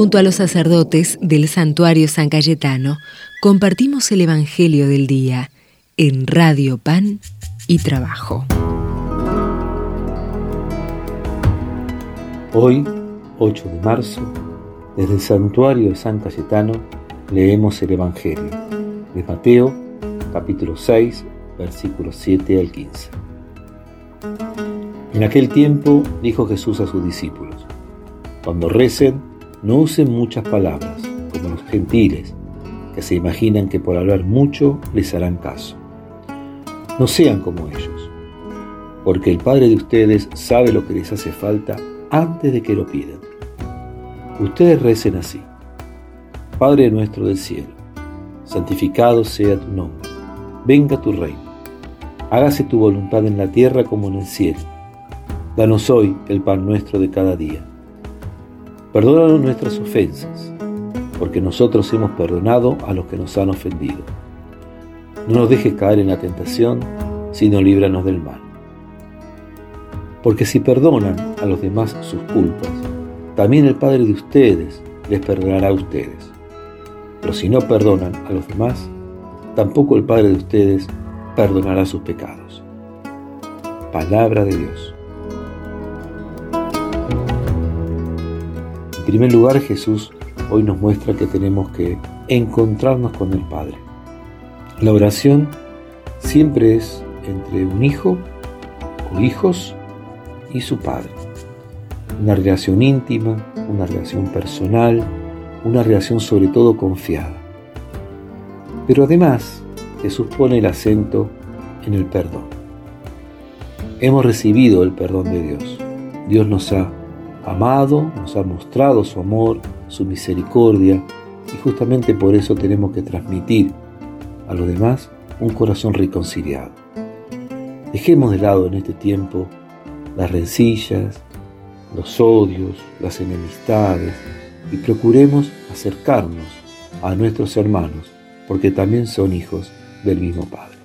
Junto a los sacerdotes del santuario San Cayetano, compartimos el Evangelio del Día en Radio Pan y Trabajo. Hoy, 8 de marzo, desde el santuario de San Cayetano, leemos el Evangelio de Mateo, capítulo 6, versículos 7 al 15. En aquel tiempo dijo Jesús a sus discípulos, cuando recen, no usen muchas palabras, como los gentiles, que se imaginan que por hablar mucho les harán caso. No sean como ellos, porque el Padre de ustedes sabe lo que les hace falta antes de que lo pidan. Ustedes recen así. Padre nuestro del cielo, santificado sea tu nombre, venga tu reino, hágase tu voluntad en la tierra como en el cielo. Danos hoy el pan nuestro de cada día. Perdónanos nuestras ofensas, porque nosotros hemos perdonado a los que nos han ofendido. No nos dejes caer en la tentación, sino líbranos del mal. Porque si perdonan a los demás sus culpas, también el Padre de ustedes les perdonará a ustedes. Pero si no perdonan a los demás, tampoco el Padre de ustedes perdonará sus pecados. Palabra de Dios. Primer lugar, Jesús hoy nos muestra que tenemos que encontrarnos con el Padre. La oración siempre es entre un hijo o hijos y su padre. Una relación íntima, una relación personal, una relación sobre todo confiada. Pero además Jesús pone el acento en el perdón. Hemos recibido el perdón de Dios. Dios nos ha amado, nos ha mostrado su amor, su misericordia, y justamente por eso tenemos que transmitir a los demás un corazón reconciliado. Dejemos de lado en este tiempo las rencillas, los odios, las enemistades y procuremos acercarnos a nuestros hermanos porque también son hijos del mismo Padre.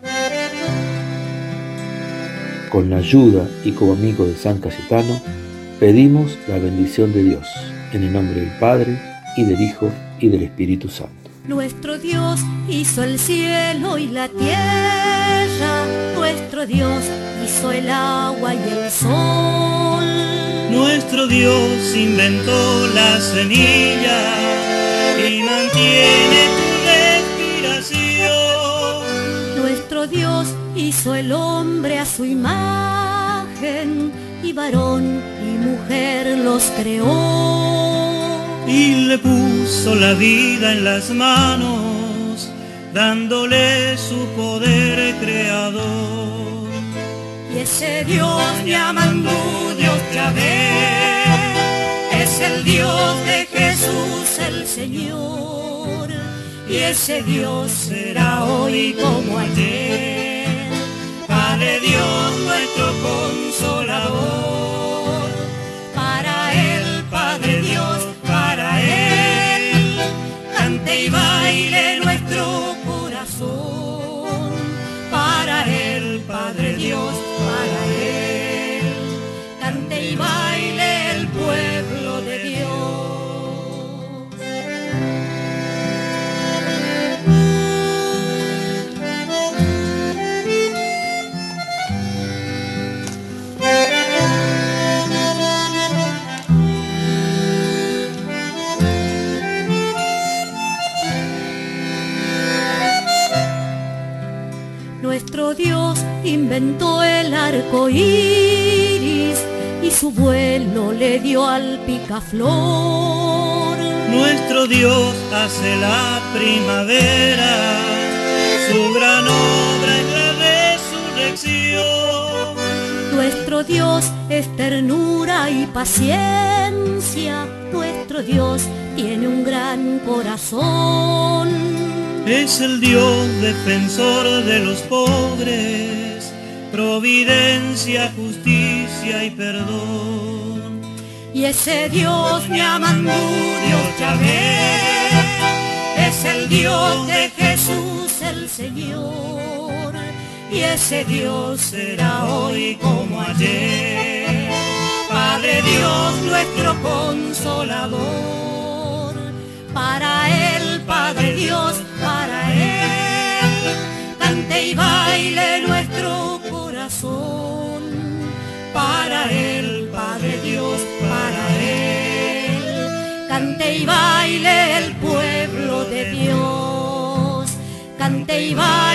Con la ayuda y como amigo de San Cayetano, pedimos la bendición de Dios en el nombre del Padre y del Hijo y del Espíritu Santo. Nuestro Dios hizo el cielo y la tierra, nuestro Dios hizo el agua y el sol. Nuestro Dios inventó la semilla y mantiene tu respiración. Nuestro Dios hizo el hombre a su imagen y varón mujer los creó y le puso la vida en las manos, dándole su poder creador. Y ese Dios llamando Dios Yahvé, es el Dios de Jesús el Señor. Y ese Dios será hoy como ayer, Padre Dios nuestro Nuestro Dios inventó el arco iris y su vuelo le dio al picaflor. Nuestro Dios hace la primavera, su gran obra es la resurrección. Nuestro Dios es ternura y paciencia, nuestro Dios tiene un gran corazón es el Dios defensor de los pobres, providencia, justicia y perdón. Y ese Dios llamando Dios Yahvé, es el Dios de Jesús el Señor. Y ese Dios será hoy como ayer, Padre Dios nuestro consolador Dios para Él. Cante baile nuestro corazón para Él, Padre Dios para Él. Cante y baile el pueblo de Dios. Cante y baile el